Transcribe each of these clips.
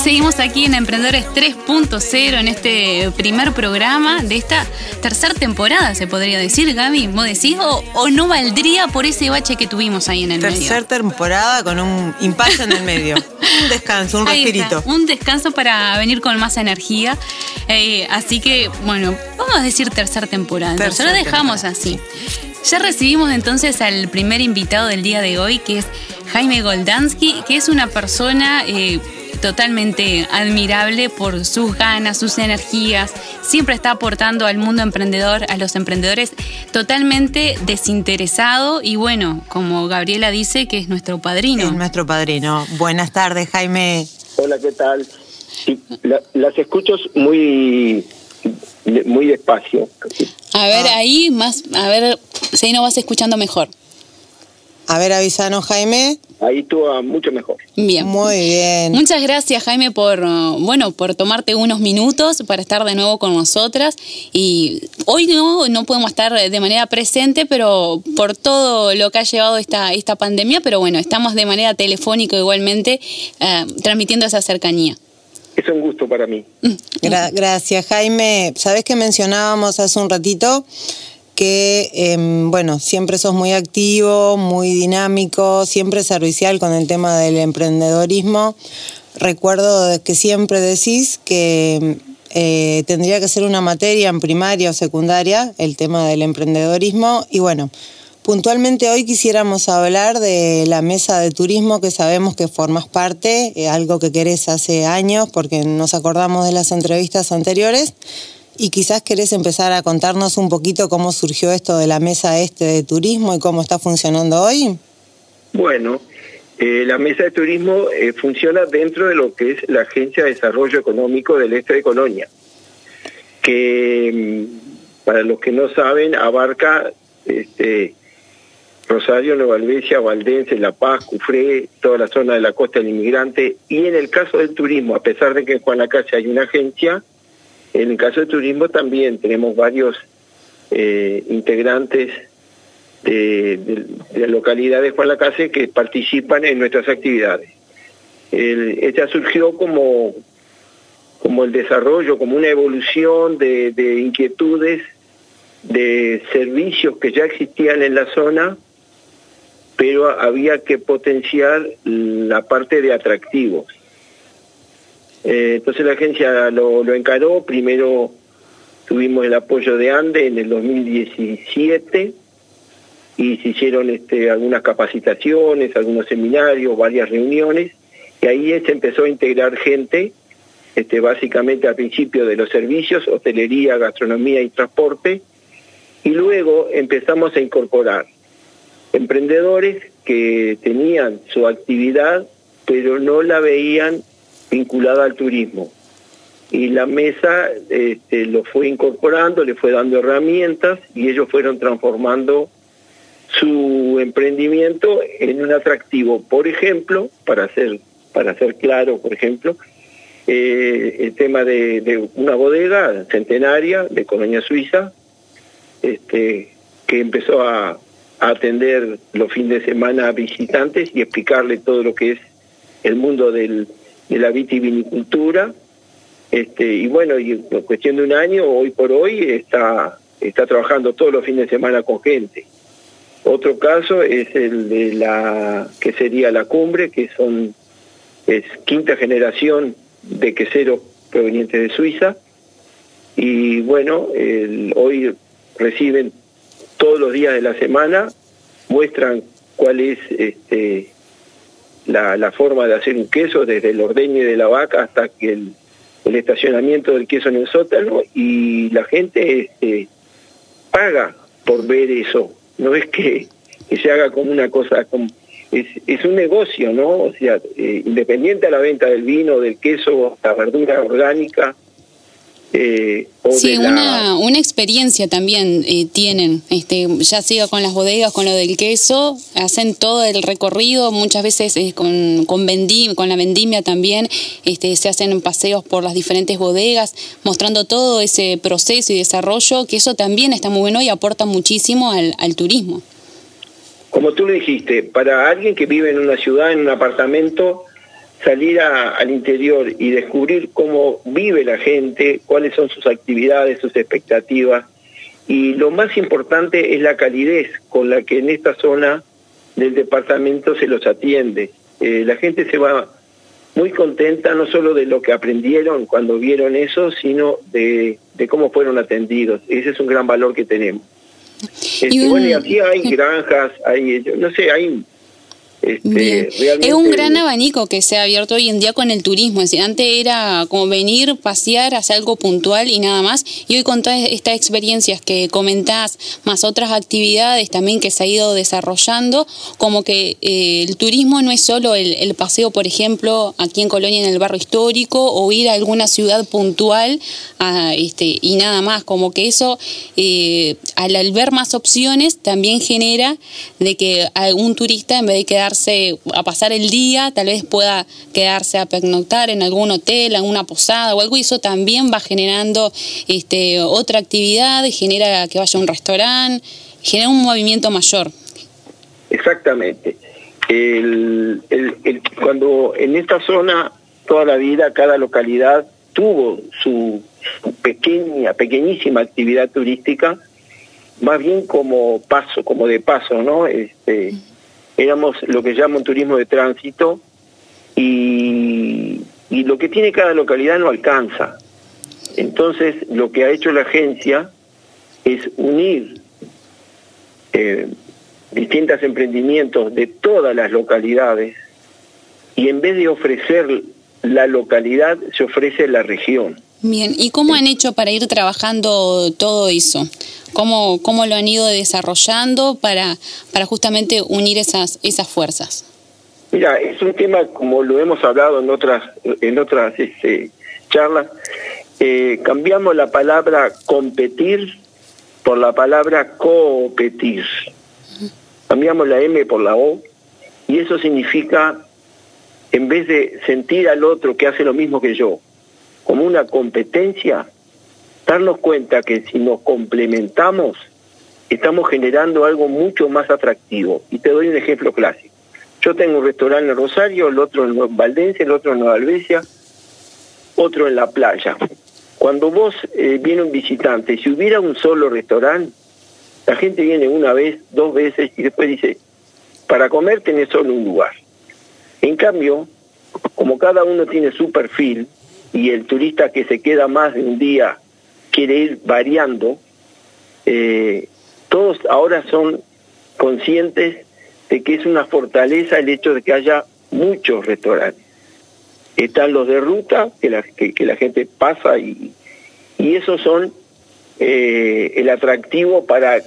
Seguimos aquí en Emprendedores 3.0 en este primer programa de esta tercera temporada, se podría decir, Gaby. ¿Vos decís o, no valdría por ese bache que tuvimos ahí en el medio? Tercera temporada con un impasse en el medio. un descanso, un respirito. un descanso para venir con más energía. Eh, así que, bueno, vamos a decir tercera temporada. Tercera lo dejamos así. Ya recibimos entonces al primer invitado del día de hoy, que es Jaime Goldansky, que es una persona eh, totalmente admirable por sus ganas, sus energías. Siempre está aportando al mundo emprendedor, a los emprendedores, totalmente desinteresado y bueno, como Gabriela dice, que es nuestro padrino. Es nuestro padrino. Buenas tardes, Jaime. Hola, ¿qué tal? las escucho muy muy despacio. A ver, ah. ahí más, a ver si ahí nos vas escuchando mejor. A ver, avisanos, Jaime. Ahí estuvo mucho mejor. Bien. Muy bien. Muchas gracias, Jaime, por bueno, por tomarte unos minutos para estar de nuevo con nosotras. Y hoy no, no podemos estar de manera presente, pero por todo lo que ha llevado esta, esta pandemia, pero bueno, estamos de manera telefónica igualmente eh, transmitiendo esa cercanía. Es un gusto para mí. gracias, Jaime. Sabes que mencionábamos hace un ratito que, em, bueno, siempre sos muy activo, muy dinámico, siempre servicial con el tema del emprendedorismo. Recuerdo que siempre decís que eh, tendría que ser una materia en primaria o secundaria el tema del emprendedorismo y bueno, puntualmente hoy quisiéramos hablar de la mesa de turismo que sabemos que formas parte, eh, algo que querés hace años porque nos acordamos de las entrevistas anteriores y quizás querés empezar a contarnos un poquito cómo surgió esto de la mesa este de turismo y cómo está funcionando hoy. Bueno, eh, la mesa de turismo eh, funciona dentro de lo que es la Agencia de Desarrollo Económico del Este de Colonia, que mm, para los que no saben abarca este, Rosario, Nueva Albesia, Valdense, La Paz, Cufré, toda la zona de la costa del inmigrante y en el caso del turismo, a pesar de que en Juan Lacase hay una agencia, en el caso de turismo también tenemos varios eh, integrantes de, la localidad de Juan Lacase que participan en nuestras actividades. esta surgió como, como el desarrollo, como una evolución de, de inquietudes, de servicios que ya existían en la zona, pero había que potenciar la parte de atractivos. Eh, entonces la agencia lo, encaró, primero tuvimos el apoyo de ANDE en el 2017 y se hicieron este, algunas capacitaciones, algunos seminarios, varias reuniones, y ahí se empezó a integrar gente, este, básicamente al principio de los servicios, hotelería, gastronomía y transporte, y luego empezamos a incorporar emprendedores que tenían su actividad, pero no la veían vinculada al turismo. Y la mesa este, lo fue incorporando, le fue dando herramientas y ellos fueron transformando su emprendimiento en un atractivo. Por ejemplo, para ser, para ser claro, por ejemplo, eh, el tema de, una bodega centenaria de Colonia Suiza, este, que empezó a, atender los fines de semana a visitantes y explicarle todo lo que es el mundo del, de la vitivinicultura. Este, y bueno, y en cuestión de un año, hoy por hoy, está, está trabajando todos los fines de semana con gente. Otro caso es el de la que sería la cumbre, que son es quinta generación de queseros provenientes de Suiza. Y bueno, hoy reciben todos los días de la semana, muestran cuál es este, la, forma de hacer un queso, desde el ordeño de la vaca hasta que el, estacionamiento del queso en el sótano, y la gente este, paga por ver eso, no es que, se haga como una cosa, como, es, es un negocio, ¿no? O sea, eh, independiente a la venta del vino, del queso, la verdura orgánica, eh, sí, una, una experiencia también eh, tienen, este, ya sea con las bodegas, con lo del queso, hacen todo el recorrido, muchas veces eh, con, con, con la vendimia también, este, se hacen paseos por las diferentes bodegas, mostrando todo ese proceso y desarrollo, que eso también está muy bueno y aporta muchísimo al, al turismo. Como tú lo dijiste, para alguien que vive en una ciudad, en un apartamento, salir al interior y descubrir cómo vive la gente, cuáles son sus actividades, sus expectativas. Y lo más importante es la calidez con la que en esta zona del departamento se los atiende. Eh, la gente se va muy contenta no solo de lo que aprendieron cuando vieron eso, sino de, cómo fueron atendidos. Ese es un gran valor que tenemos. Este, bueno, y aquí hay granjas, hay, no sé, hay este, es un gran abanico que se ha abierto hoy en día con el turismo. Es decir, antes era como venir, pasear, hacer algo puntual y nada más. Y hoy con todas estas experiencias que comentás, más otras actividades también que se ha ido desarrollando, como que eh, el turismo no es solo el, paseo, por ejemplo, aquí en Colonia en el barrio histórico o ir a alguna ciudad puntual este, y nada más. Como que eso, eh, al, ver más opciones, también genera de que algún turista, en vez de a pasar el día, tal vez pueda quedarse a pernoctar en algún hotel, en una posada o algo, y eso también va generando este, otra actividad, genera que vaya a un restaurante, genera un movimiento mayor. Exactamente. cuando en esta zona toda la vida cada localidad tuvo su pequeña, pequeñísima actividad turística, más bien como paso, como de paso, ¿no? Este, éramos lo que llaman turismo de tránsito y, lo que tiene cada localidad no alcanza. Entonces, lo que ha hecho la agencia es unir eh, distintos emprendimientos de todas las localidades y en vez de ofrecer la localidad, se ofrece la región. Bien, ¿y cómo han hecho para ir trabajando todo eso? ¿Cómo, cómo lo han ido desarrollando para, para justamente unir esas, esas fuerzas? Mira, es un tema como lo hemos hablado en otras, en otras este, charlas. Eh, cambiamos la palabra competir por la palabra competir. Cambiamos la M por la O y eso significa, en vez de sentir al otro que hace lo mismo que yo, como una competencia, darnos cuenta que si nos complementamos, estamos generando algo mucho más atractivo. Y te doy un ejemplo clásico. Yo tengo un restaurante en Rosario, el otro en Valdense, el otro en Nueva Albesia, otro en la playa. Cuando vos eh, viene un visitante, si hubiera un solo restaurante, la gente viene una vez, dos veces y después dice, para comer tenés solo un lugar. En cambio, como cada uno tiene su perfil, y el turista que se queda más de un día quiere ir variando, eh, todos ahora son conscientes de que es una fortaleza el hecho de que haya muchos restaurantes. Están los de ruta, que la, que, la gente pasa y, y esos son eh, el atractivo para,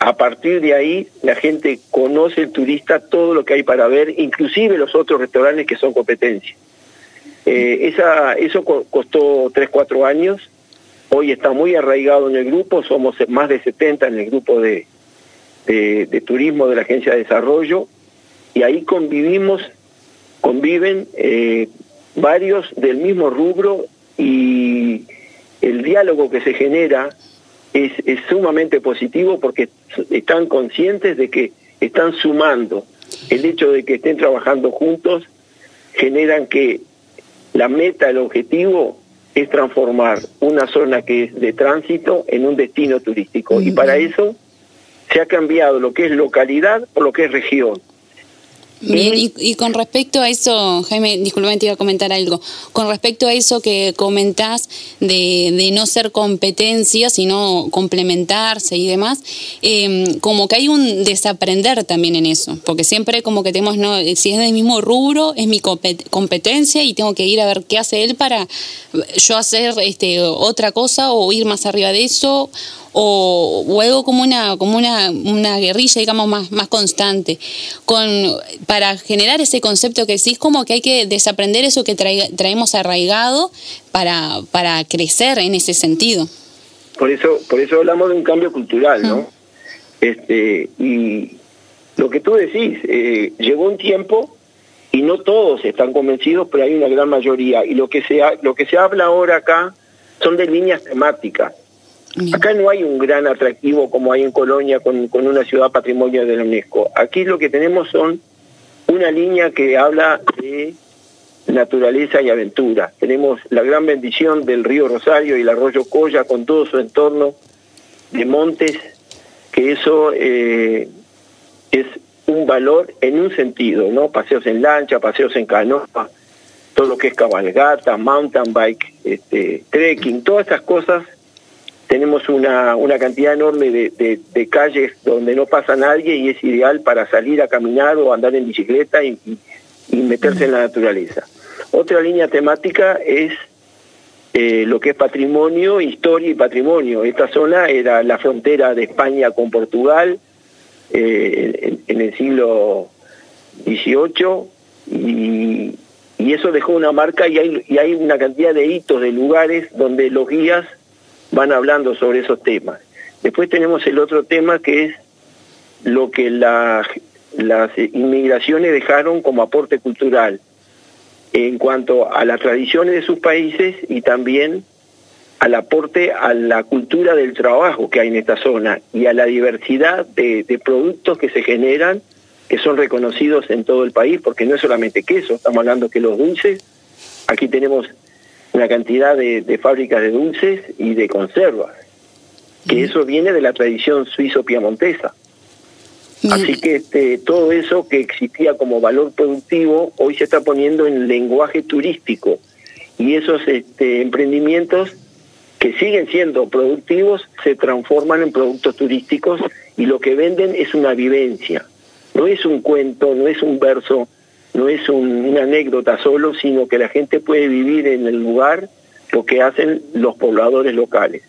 a partir de ahí, la gente conoce el turista todo lo que hay para ver, inclusive los otros restaurantes que son competencia. Eh, esa, eso costó 3, 4 años. Hoy está muy arraigado en el grupo, somos más de 70 en el grupo de, de, turismo de la Agencia de Desarrollo y ahí convivimos, conviven eh, varios del mismo rubro y el diálogo que se genera es, es sumamente positivo porque están conscientes de que están sumando. El hecho de que estén trabajando juntos generan que la meta, el objetivo es transformar una zona que es de tránsito en un destino turístico. Y para eso se ha cambiado lo que es localidad por lo que es región. Bien, y, con respecto a eso, Jaime, disculpame, te iba a comentar algo. Con respecto a eso que comentás de, de no ser competencia, sino complementarse y demás, em, como que hay un desaprender también en eso, porque siempre como que tenemos, no, si es del mismo rubro, es mi competencia y tengo que ir a ver qué hace él para yo hacer este, otra cosa o ir más arriba de eso o, algo como una, como una, una guerrilla, digamos, más, más constante. Con, para generar ese concepto que decís, como que hay que desaprender eso que traemos arraigado para, para crecer en ese sentido. Por eso, por eso hablamos de un cambio cultural, ¿no? Este, y lo que tú decís, eh, llegó un tiempo y no todos están convencidos, pero hay una gran mayoría. Y lo que se, lo que se habla ahora acá son de líneas temáticas. Acá no hay un gran atractivo como hay en Colonia con, una ciudad patrimonio de la UNESCO. Aquí lo que tenemos son una línea que habla de naturaleza y aventura. Tenemos la gran bendición del río Rosario y el arroyo Colla con todo su entorno de montes, que eso eh, es un valor en un sentido, ¿no? Paseos en lancha, paseos en canoa, todo lo que es cabalgata, mountain bike, este, trekking, todas esas cosas. Tenemos una, una cantidad enorme de, de, calles donde no pasa nadie y es ideal para salir a caminar o andar en bicicleta y, y meterse en la naturaleza. Otra línea temática es eh, lo que es patrimonio, historia y patrimonio. Esta zona era la frontera de España con Portugal eh, en, el siglo XVIII y, eso dejó una marca y hay, y hay una cantidad de hitos de lugares donde los guías van hablando sobre esos temas. Después tenemos el otro tema que es lo que las inmigraciones dejaron como aporte cultural en cuanto a las tradiciones de sus países y también al aporte a la cultura del trabajo que hay en esta zona y a la diversidad de, productos que se generan que son reconocidos en todo el país, porque no es solamente queso, estamos hablando que los dulces, aquí tenemos una cantidad de, fábricas de dulces y de conservas, que eso viene de la tradición suizo-piamontesa. Así que este, todo eso que existía como valor productivo hoy se está poniendo en lenguaje turístico y esos este, emprendimientos que siguen siendo productivos se transforman en productos turísticos y lo que venden es una vivencia. No es un cuento, no es un verso, no es una anécdota solo, sino que la gente puede vivir en el lugar lo que hacen los pobladores locales.